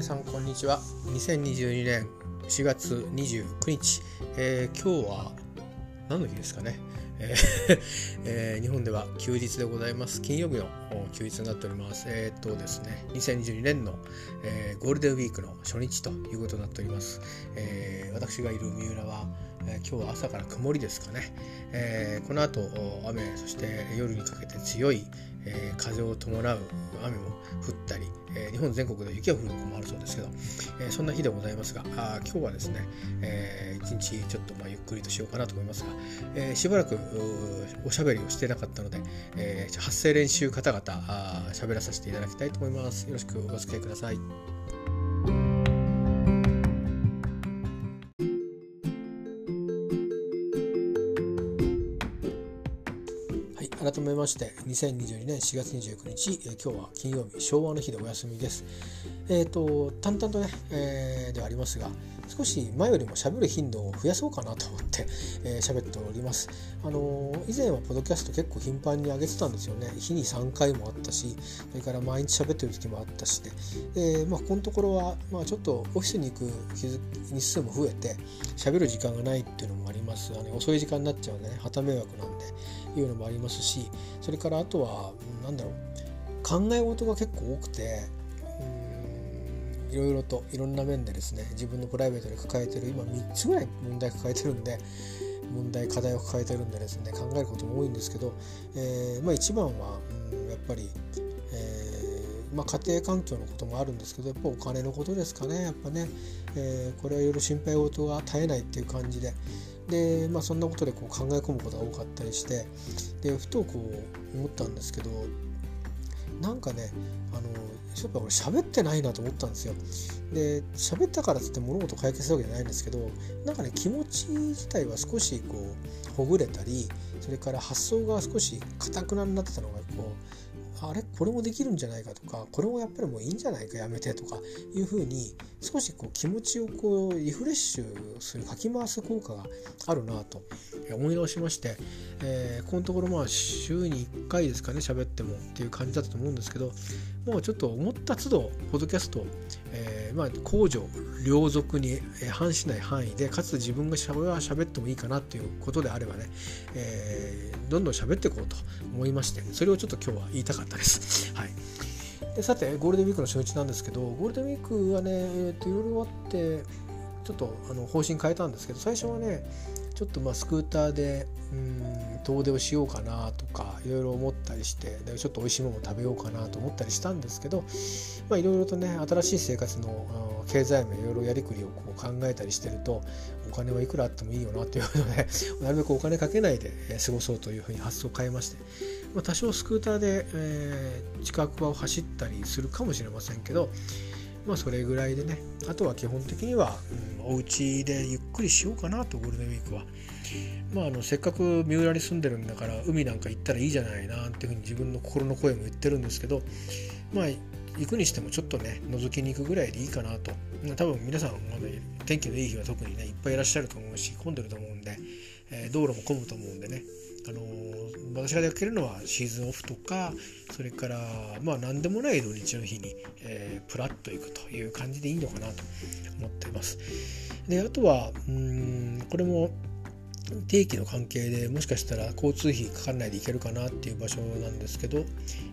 皆さんこんにちは。2022年4月29日、えー、今日は何の日ですかね、えー えー、日本では休日でございます。金曜日の休日になっております。えー、っとですね2022年の、えー、ゴールデンウィークの初日ということになっております、えー、私がいる三浦はえ今日は朝から曇りですかね、えー、この後雨そして夜にかけて強い、えー、風を伴う雨も降ったり、えー、日本全国で雪が降るところもあるそうですけど、えー、そんな日でございますがあ今日はですね、えー、一日ちょっとまあゆっくりとしようかなと思いますが、え、しばらくおしゃべりをしてなかったので、えー、発声練習方々喋らさせていただきたいと思います。よろしくお付き合いください。まして2022年4月29日、えー、今日は金曜日昭和の日でお休みです。えっ、ー、と淡々とね、えー、ではありますが少し前よりも喋る頻度を増やそうかなと思って、えー、喋っております。あのー、以前はポッドキャスト結構頻繁に上げてたんですよね。日に3回もあったし、それから毎日喋ってる時もあったしで、でまあ、このところは、まあ、ちょっとオフィスに行く日数も増えて、喋る時間がないっていうのもあります。あの遅い時間になっちゃうね、旗迷惑なんで、いうのもありますし、それからあとは、なんだろう、考え事が結構多くて、いろいろといろんな面でですね自分のプライベートで抱えてる今3つぐらい問題抱えてるんで問題課題を抱えてるんでですね考えることも多いんですけど、えー、まあ、一番は、うん、やっぱり、えー、まあ、家庭環境のこともあるんですけどやっぱお金のことですかねやっぱね、えー、これはいろいろ心配事が絶えないっていう感じで。でまあ、そんなことでこう考え込むことが多かったりしてでふとこう思ったんですけどなんかねあのやっぱ俺喋ってないなと思ったんですよ。で喋ったからっつって物事解決するわけじゃないんですけどなんかね気持ち自体は少しこうほぐれたりそれから発想が少しかたくなになってたのがこうあれ？これもできるんじゃないかとかこれもやっぱりもういいんじゃないかやめてとかいうふうに少しこう気持ちをこうリフレッシュするかき回す効果があるなと思い直しまして、えー、このところまあ週に1回ですかね喋ってもっていう感じだったと思うんですけどもうちょっと思った都度ポッドキャスト、えー、まあ公序良俗に反しない範囲でかつ自分がしゃべ喋ってもいいかなということであればね、えー、どんどん喋っていこうと思いましてそれをちょっと今日は言いたかったです。はいでさてゴールデンウィークの初日なんですけどゴールデンウィークはね、えー、といろいろあってちょっとあの方針変えたんですけど最初はねちょっとまあスクーターでうん遠出をしようかなとかいろいろ思ったりしてでちょっと美味しいものを食べようかなと思ったりしたんですけどいろいろとね新しい生活の経済面いろいろやりくりをこう考えたりしてるとお金はいくらあってもいいよなっていうので なるべくお金かけないで過ごそうというふうに発想を変えまして、まあ、多少スクーターで、えー、近くを走ったりするかもしれませんけどまあそれぐらいでね。あとは基本的には、うん、お家でゆっくりしようかなとゴールデンウィークは。まあ、あのせっかく三浦に住んでるんだから海なんか行ったらいいじゃないなっていうふうに自分の心の声も言ってるんですけどまあ行くにしてもちょっとね覗きに行くぐらいでいいかなと。多分皆さん、まね、天気のいい日は特にねいっぱいいらっしゃると思うし混んでると思うんで、えー、道路も混むと思うんでね。あの、私が出かけるのはシーズンオフとかそれからまあ何でもない土日の日に、えー、プラッと行くという感じでいいのかなと思っています。であとはうんこれも定期の関係でもしかしたら交通費かかんないで行けるかなっていう場所なんですけど、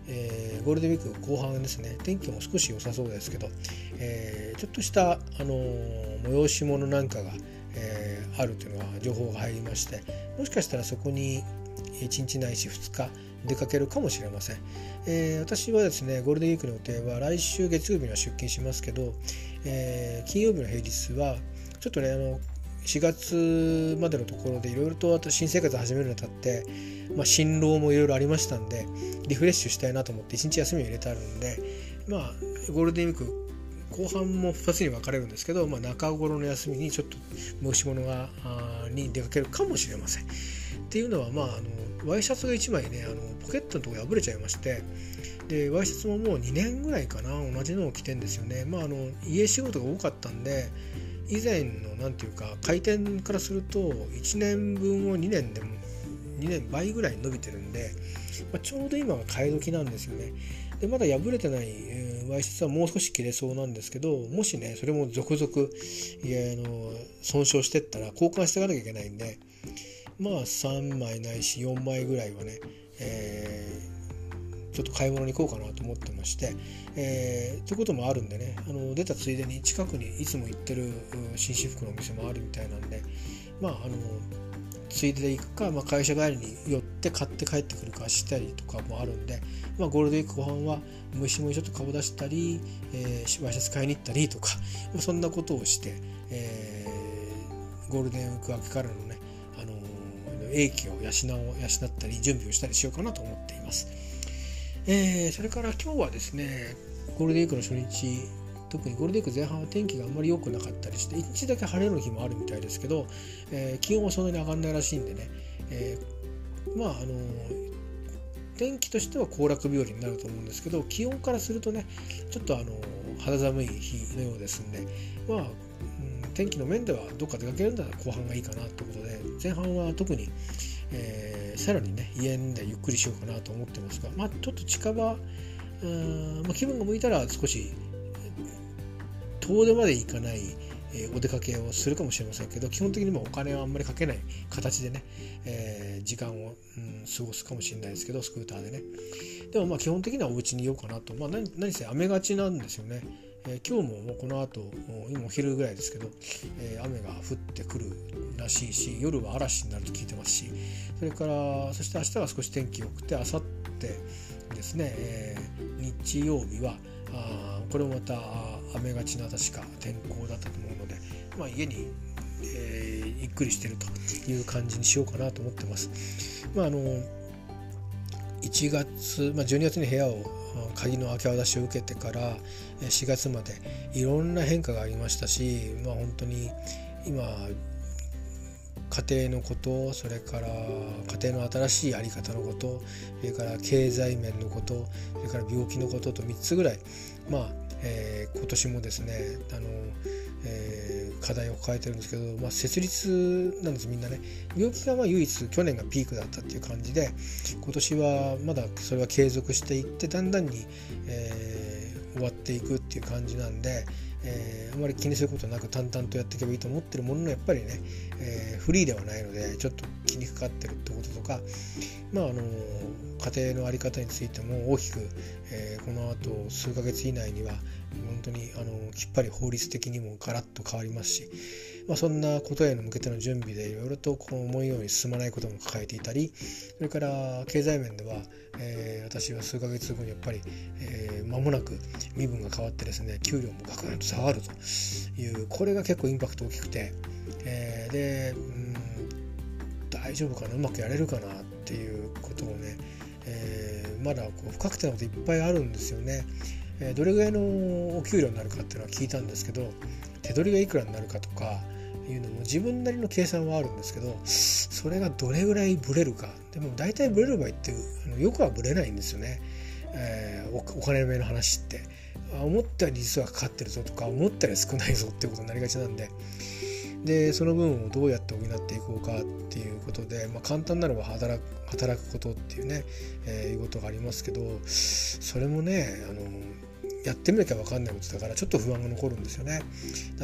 えー、ゴールデンウィーク後半ですね天気も少し良さそうですけど、えー、ちょっとした、あの、催し物なんかが、えー、あるというのは情報が入りましてもしかしたらそこに1日ないし2日出かけるかもしれません、えー、私はですねゴールデンウィークの予定は来週月曜日には出勤しますけど、えー、金曜日の平日はちょっとねあの4月までのところでいろいろとあと新生活始めるにあたって、まあ、辛労もいろいろありましたんでリフレッシュしたいなと思って1日休みを入れてあるんでまあゴールデンウィーク後半も2つに分かれるんですけど、まあ、中頃の休みにちょっと申し物がに出かけるかもしれません。っていうのはまああのワイシャツが1枚ねあのポケットのところ破れちゃいましてでワイシャツももう2年ぐらいかな同じのを着てんですよね。まああの家仕事が多かったんで以前の何て言うか回転からすると1年分を2年でも2年倍ぐらい伸びてるんで、まあ、ちょうど今が買い時なんですよね。でまだ破れてない、えー、ワイシャツはもう少し切れそうなんですけどもしねそれも続々いやあの損傷してったら交換していかなきゃいけないんでまあ3枚ないし4枚ぐらいはね、えー、ちょっと買い物に行こうかなと思ってまして、えー、ということもあるんでねあの出たついでに近くにいつも行ってる紳士服のお店もあるみたいなんでまああのついでで行くか、まあ、会社帰りに寄って買って帰ってくるかしたりとかもあるんで、まあ、ゴールデンウィーク後半は虫もちょっと顔出したり、えー、ワイシャツ買いに行ったりとか そんなことをして、えー、ゴールデンウィーク明けからのね、あのー、英気を養お養ったり準備をしたりしようかなと思っています。えー、それから今日はですねゴールデンウィークの初日特にゴールデンウィーク前半は天気があんまり良くなかったりして1日だけ晴れの日もあるみたいですけど、えー、気温はそんなに上がんないらしいんでね、えー、まああの天気としては行楽日和になると思うんですけど気温からするとねちょっとあの肌寒い日のようですんでまあ、うん、天気の面ではどっか出かけるんだら後半がいいかなということで前半は特に、えー、さらにね家でゆっくりしようかなと思ってますがまあちょっと近場うん、まあ、気分が向いたら少し遠出まで行かない、えー、お出かけをするかもしれませんけど基本的にもお金はあんまりかけない形でね、えー、時間を、うん、過ごすかもしれないですけどスクーターでね。でもまあ基本的にはお家にいようかなと、まあ何、何せ雨がちなんですよね、えー、今日ももうこの後今お昼ぐらいですけど、えー、雨が降ってくるらしいし夜は嵐になると聞いてますしそれからそして明日は少し天気良くて明後日ですね、えー、日曜日はあこれもまた雨がちな確か天候だったと思うので、まあ、家に、えー、ゆっくりしてるという感じにしようかなと思ってます。まあ、あの1月、まあ、12月に部屋を鍵の開け渡しを受けてから4月までいろんな変化がありましたし、まあ、本当に今家庭のことそれから家庭の新しい在り方のことそれから経済面のことそれから病気のことと3つぐらいまあえー、今年もですねあの、えー、課題を抱えてるんですけど、まあ、設立なんですみんなね。病気がまあ唯一去年がピークだったっていう感じで今年はまだそれは継続していってだんだんに、えー、終わっていくっていう感じなんで、えー、あまり気にすることなく淡々とやっていけばいいと思ってるもののやっぱりね、えー、フリーではないのでちょっと気にかかってるってこととかまああの家庭の在り方についても大きく、えー、このあと数ヶ月以内には本当にあのきっぱり法律的にもガラッと変わりますし、まあ、そんなことへの向けての準備でいろいろとこう思うように進まないことも抱えていたりそれから経済面では、えー、私は数ヶ月後にやっぱり、えー、間もなく身分が変わってですね給料もガクンと下がるというこれが結構インパクト大きくて、えー、でうん大丈夫かなうまくやれるかなっていうことをね、えー、まだこう不確定なこといっぱいあるんですよね。どれぐらいのお給料になるかっていうのは聞いたんですけど手取りがいくらになるかとかいうのも自分なりの計算はあるんですけどそれがどれぐらいブレるか。でも大体ブレる場合ってあのよくはブレないんですよね、えー、お金目の話って。思ったより実はかかってるぞとか思ったより少ないぞっていうことになりがちなんで。でその分をどうやって補っていこうかっていうことで、まあ、簡単なのは働く働くことっていうね、えー、いうことがありますけどそれもねあのやってみなきゃ分かんないことだからちょっと不安が残るんですよね。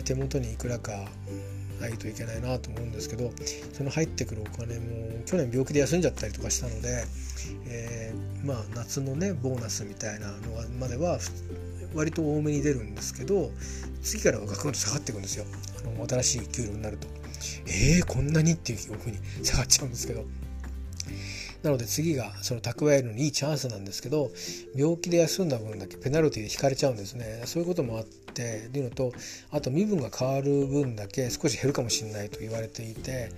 手元にいくらかないといけないなと思うんですけどその入ってくるお金も去年病気で休んじゃったりとかしたので、えー、まあ夏のねボーナスみたいなのまでは割と多めに出るんですけど次からはガクンと下がっていくんですよ。あの新しい給料になると。えー、こんなにっていうふうに下がっちゃうんですけど。なので次がその蓄えるのにいいチャンスなんですけど病気で休んだ分だけペナルティで引かれちゃうんですね。そういうこともあってっていうのとあと身分が変わる分だけ少し減るかもしれないと言われていて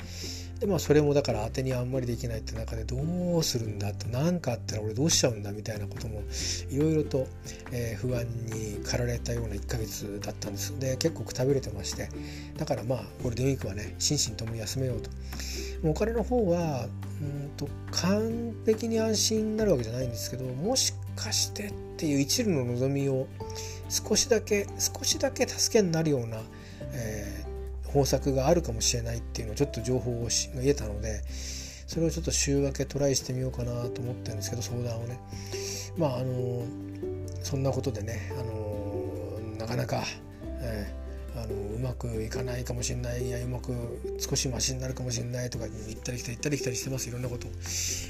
でまあそれもだから当てにあんまりできないって中でどうするんだって何かあったら俺どうしちゃうんだみたいなこともいろいろと、えー、不安に駆られたような1ヶ月だったんです。で結構くたびれてまして。だからまあゴールデンウィークはね心身ともに休めようと。お金の方はうんと完璧に安心になるわけじゃないんですけどもしかしてっていう一縷の望みを少しだけ少しだけ助けになるような、えー、方策があるかもしれないっていうのをちょっと情報を得たのでそれをちょっと週明けトライしてみようかなと思ってるんですけど相談をね。まああのそんなことでねあのなかなか、えーあのうまくいかないかもしれない。いやうまく少しマシになるかもしれないとか行ったり来たり行ったり来たりしてます。いろんなこと。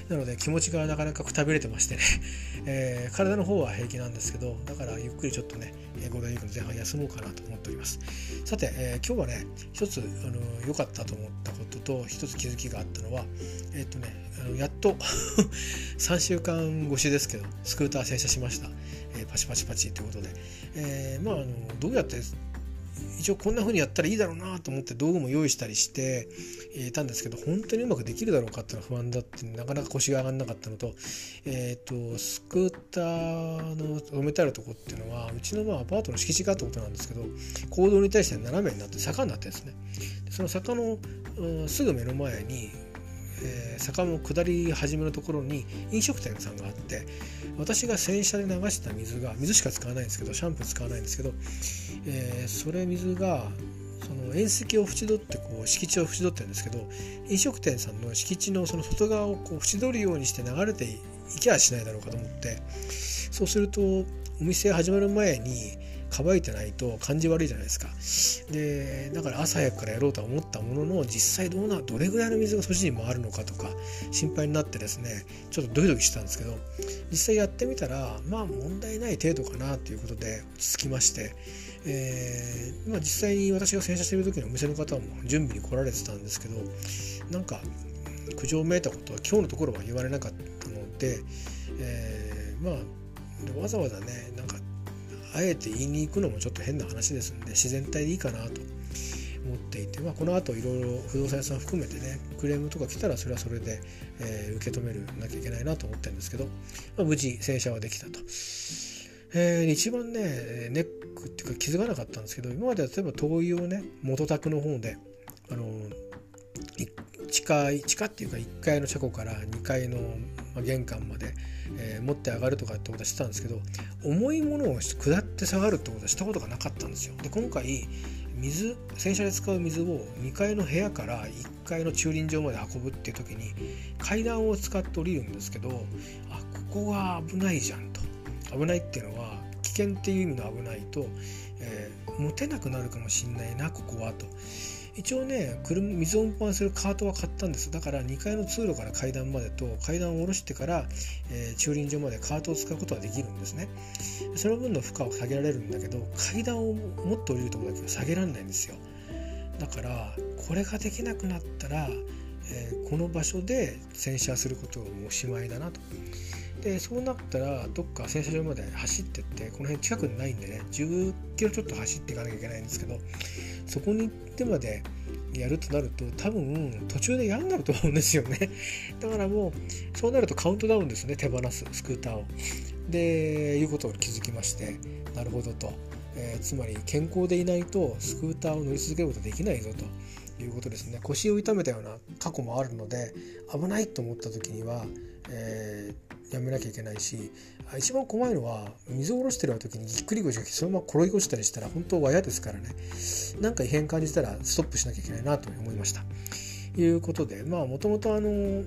なので気持ちがなかなかくたびれてましてね、えー、体の方は平気なんですけどだからゆっくりちょっとねゴールデンウィークの前半休もうかなと思っております。さて、えー、今日はね一つ良かったと思ったことと一つ気づきがあったのはえっ、とねあのやっと 3週間越しですけどスクーター洗車しました、えー、パチパチパチということで、えー、まああのどうやって一応こんな風にやったらいいだろうなと思って道具も用意したりしていたんですけど本当にうまくできるだろうかっていうのは不安だってなかなか腰が上がらなかったのと,、えーと、スクーターの止めてあるとこっていうのはうちのまあアパートの敷地があったことなんですけど行動に対して斜めになって坂になってですね。その坂の、うん、すぐ目の前にえー、坂の下り始めのところに飲食店さんがあって私が洗車で流した水が水しか使わないんですけどシャンプー使わないんですけど、えー、それ水がその縁石を縁取ってこう敷地を縁取ってるんですけど飲食店さんの敷地のその外側をこう縁取るようにして流れていきゃしないだろうかと思ってそうするとお店始まる前に乾いてないと感じ悪いじゃないですか。でだから朝早くからやろうとは思ったものの実際どうなどれぐらいの水がそっちに回るのかとか心配になってですねちょっとドキドキしたんですけど実際やってみたらまあ問題ない程度かなということで落ち着きまして、えー、まあ、実際に私が洗車してる時にお店の方も準備に来られてたんですけどなんか苦情めいたことは今日のところは言われなかったので、えー、まあわざわざねなんかあえて言いに行くのもちょっと変な話ですんで自然体でいいかなと思っていて、まあ、この後いろいろ不動産屋さん含めてねクレームとか来たらそれはそれで、えー、受け止めるなきゃいけないなと思ってるんですけど、まあ、無事洗車はできたと。えー、一番ねネックっていうか気づかなかったんですけど今までは例えば灯油をね元宅の方であの地下地下っていうか1階の車庫から2階のま玄関までえー、持って上がるとかってことはしてたんですけど重いものを下って下がるってことはしたことがなかったんですよ。で今回水洗車で使う水を2階の部屋から1階の駐輪場まで運ぶっていう時に階段を使って降りるんですけどあここが危ないじゃんと危ないっていうのは危険っていう意味の危ないと、えー、持てなくなるかもしんないなここはと一応ね車水を運搬するカートは買ったんです。だから2階の通路から階段までと階段を下ろしてから、えー、駐輪場までカートを使うことはできるんですね。その分の負荷を下げられるんだけど階段をもっと降りるところだけは下げられないんですよ。だからこれができなくなったら、えー、この場所で洗車することもおしまいだなと。でそうなったらどっか洗車場まで走ってってこの辺近くにないんでね10キロちょっと走っていかなきゃいけないんですけどそこに行ってまでやるとなると多分途中で嫌になると思うんですよね。だからもうそうなるとカウントダウンですね手放すスクーターを。でいうことを気づきましてなるほどと、えー、つまり健康でいないとスクーターを乗り続けることできないぞと。いうことですね。腰を痛めたような過去もあるので危ないと思った時には、えー、やめなきゃいけないし一番怖いのは水を下ろしてる時にぎっくり腰がそのまま転げ落ちたりしたら本当は嫌ですからねなんか異変感じたらストップしなきゃいけないなと思いました。いうことでまあもともとあの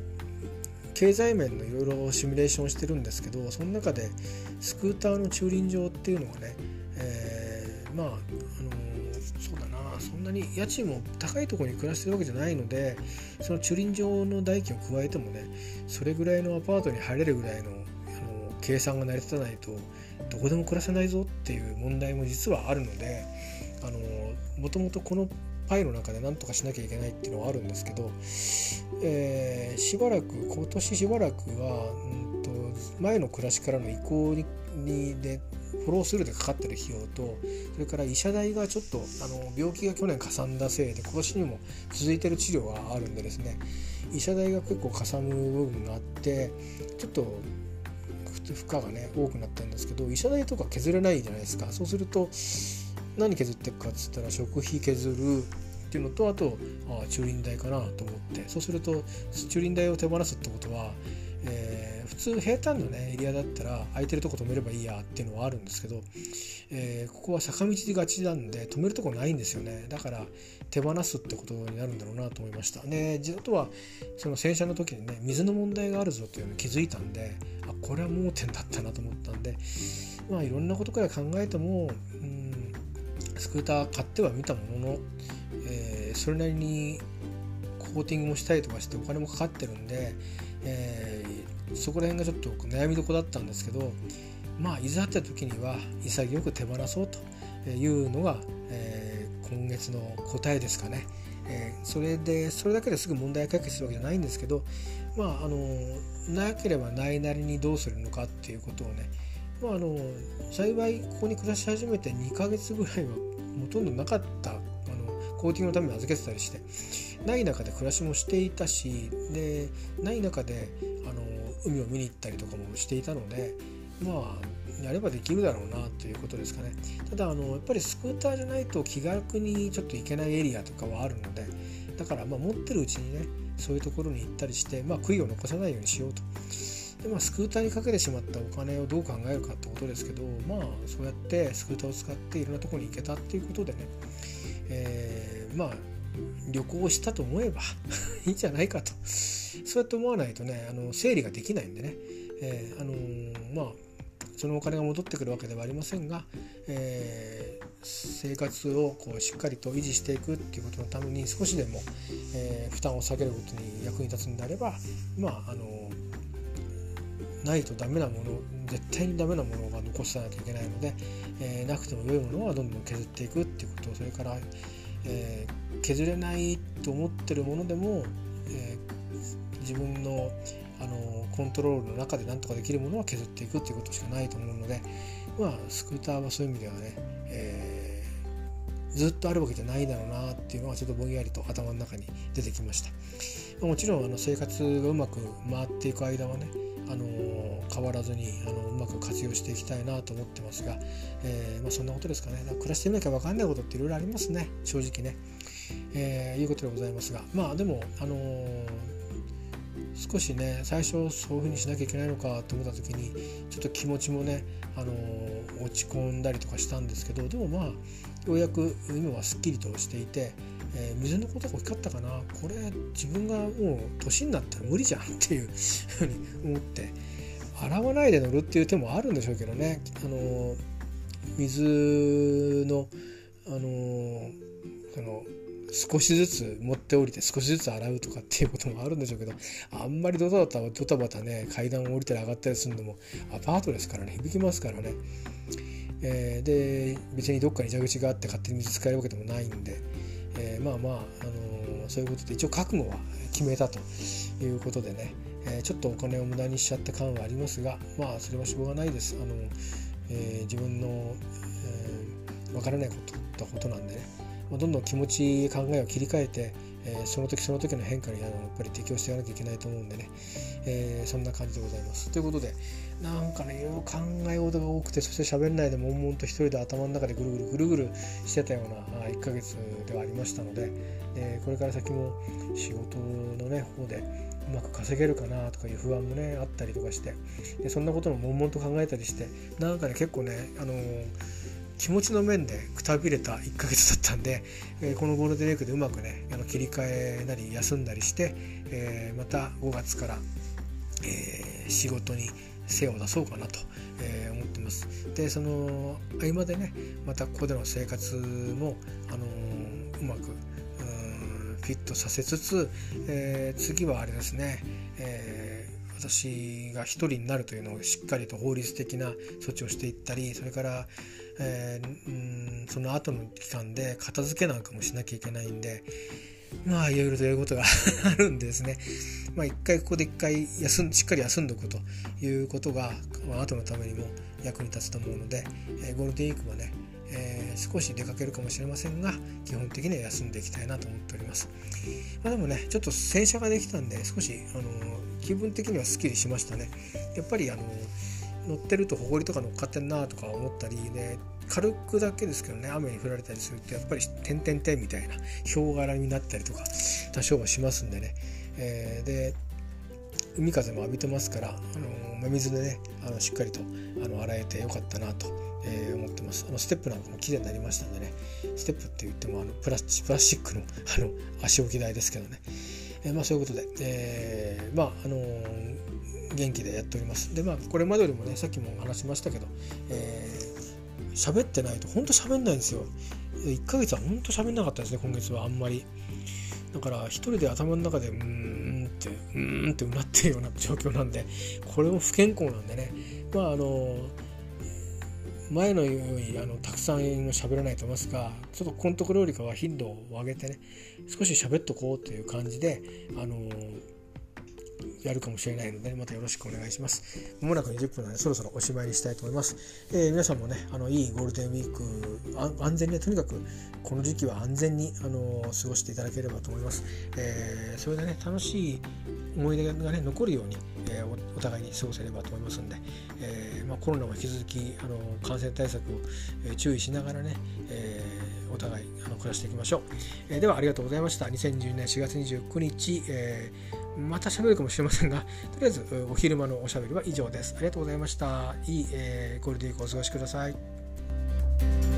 経済面のいろいろシミュレーションしてるんですけどその中でスクーターの駐輪場っていうのがね、えー、まああのなに家賃も高いところに暮らしてるわけじゃないのでその駐輪場の代金を加えてもねそれぐらいのアパートに入れるぐらいのあの計算が成り立たないとどこでも暮らせないぞっていう問題も実はあるのでもともとこのパイの中で何とかしなきゃいけないっていうのはあるんですけど、えー、しばらく今年しばらくは、うんと、前の暮らしからの移行ににでフォロースルーでかかってる費用とそれから医者代がちょっとあの病気が去年かさんだせいで今年にも続いてる治療があるんでですね医者代が結構かさむ部分があってちょっと負荷がね多くなったんですけど医者代とか削れないじゃないですか。そうすると何削っていくかっつったら食費削るっていうのとあとあ駐輪代かなと思って。そうすると駐輪代を手放すってことは、えー、普通平坦のねエリアだったら空いてるとこ止めればいいやっていうのはあるんですけど、えー、ここは坂道がちなんで止めるとこないんですよね。だから手放すってことになるんだろうなと思いました。であとはその洗車の時にね水の問題があるぞっていうのに気づいたんであこれは盲点だったなと思ったんでまあいろんなことから考えても、うん、スクーター買ってはみたものの、えー、それなりにコーティングもしたりとかしてお金もかかってるんで、えー、そこら辺がちょっと悩みどこだったんですけどまあいざって時には潔く手放そうというのが、えー、今月の答えですかね。えー、それでそれだけですぐ問題解決するわけじゃないんですけどまああのなければないなりにどうするのかっていうことをねまあ、あの幸いここに暮らし始めて2ヶ月ぐらいはほとんどなかったあのコーティングのために預けてたりしてない中で暮らしもしていたしでない中であの海を見に行ったりとかもしていたのでまあやればできるだろうなということですかねただあのやっぱりスクーターじゃないと気楽にちょっと行けないエリアとかはあるのでだからまあ持ってるうちにねそういうところに行ったりして、まあ、悔いを残さないようにしようと。でまあ、スクーターにかけてしまったお金をどう考えるかってことですけどまあそうやってスクーターを使っていろんなところに行けたっていうことでね、えー、まあ旅行したと思えば いいんじゃないかと。そうやって思わないとねあの整理ができないんでね、えー、あのー、まあそのお金が戻ってくるわけではありませんが、えー、生活をこうしっかりと維持していくっていうことのために少しでも、えー、負担を下げることに役に立つんであればまああのないとダメなもの絶対にダメなものが残さなきゃいけないので、えー、なくても良いものはどんどん削っていくっていうことそれから、えー、削れないと思ってるものでも、えー、自分のあのコントロールの中で何とかできるものは削っていくっていうことしかないと思うので、まあ、スクーターはそういう意味ではね、えー、ずっとあるわけじゃないだろうなっていうのがちょっとぼんやりと頭の中に出てきました。もちろんあの生活がうまく回っていく間はねあの変わらずにあのうまく活用していきたいなと思ってますが、えー、まあ、そんなことですかね。暮らしてみなきゃ分かんないことっていろいろありますね。正直ね、えー、いうことでございますが。まあでもあの、少しね最初そういうふうにしなきゃいけないのかと思った時にちょっと気持ちもね、あの落ち込んだりとかしたんですけどでもまあようやく今はすっきりとしていてえー、水のことが大きかったかな。これ自分がもう年になったら無理じゃんっていうふうに思って洗わないで乗るっていう手もあるんでしょうけどね。あの水のあのその少しずつ持って降りて少しずつ洗うとかっていうこともあるんでしょうけどあんまりドタバタドタバタね階段を降りたり上がったりするのもアパートですからね響きますからね、えー、で別にどっかに蛇口があって勝手に水使えるわけでもないんで、えー、まあまあ、あのー、そういうことで一応覚悟は決めたということでね、えー、ちょっとお金を無駄にしちゃった感はありますがまあそれはしょうがないです。あのえ自分の、えわからないことったことなんでね、まあ、どんどん気持ち考えを切り替えて、えその時その時の変化にあのやっぱり適応していかなきゃいけないと思うんでね、えそんな感じでございます。ということでなんかねいろいろ考え事が多くてそして喋んないで悶々と一人で頭の中でぐるぐるぐるぐるしてたような1ヶ月ではありましたので、えこれから先も仕事のね方でうまく稼げるかなとかいう不安もねあったりとかしてでそんなことも悶々と考えたりしてなんかね結構ねあのー気持ちの面でくたびれた1ヶ月だったんで、えこのゴールデンウィークでうまくねあの切り替えなり休んだりして、えまた5月から、え仕事に精を出そうかなと、え思ってます。でその合間でねまたここでの生活も、あのうまくフィットさせつつ、え、次はあれですね、えー、私が一人になるというのをしっかりと法律的な措置をしていったりそれから、えー、その後の期間で片付けなんかもしなきゃいけないんでまあいろいろとやることが あるんですね。まあ一回ここで一回休んしっかり休んでおくということが、まあ後のためにも役に立つと思うので、えー、ゴールデンウィークはね、えー、少し出かけるかもしれませんが基本的には休んでいきたいなと思っております。まあ、でもねちょっと洗車ができたんで少しあの気分的にはすっきりしましたね。やっぱりあの乗ってると埃とか乗っかってんなとか思ったりね軽くだけですけどね雨に降られたりするとやっぱり点々点みたいなヒョウ柄になったりとか多少はしますんでね、えー、で海風も浴びてますから、あの真水でねあのしっかりとあの洗えてよかったなと、えー、思ってます。あのステップなんかも綺麗になりましたんでね。ステップって言ってもあのプラスプラスチックの あの足置き台ですけどね、えー、まあ、そういうことで、えー、まああの元気でやっております。でまあこれまでよりもねさっきも話しましたけど、えー、喋ってないとほんと喋んないんですよ。1ヶ月はほんと喋んなかったですね今月はあんまり。だから一人で頭の中でうーんってうーんってうなってるような状況なんでこれも不健康なんでね。まああの前のようにあのたくさん喋らないと思いますがちょっとコントクローリカは頻度を上げてね少し喋っとこうという感じであのやるかもしれないので、またよろしくお願いします。まもなく20分なので、そろそろおしまいにしたいと思います。えー、皆さんもね、あのいいゴールデンウィーク、安全に、とにかくこの時期は安全に、あの過ごしていただければと思います。えー、それでね、楽しい思い出がね、残るように、えー、お互いに過ごせればと思いますので、えまあ、コロナも引き続きあの感染対策を、え、注意しながらね、え、お互いあの暮らしていきましょう。え、ではありがとうございました。2012年4月29日、えーまた喋るかもしれませんが、とりあえずお昼間のおしゃべりは以上です。ありがとうございました。いい、えー、ゴールデンウィークお過ごしください。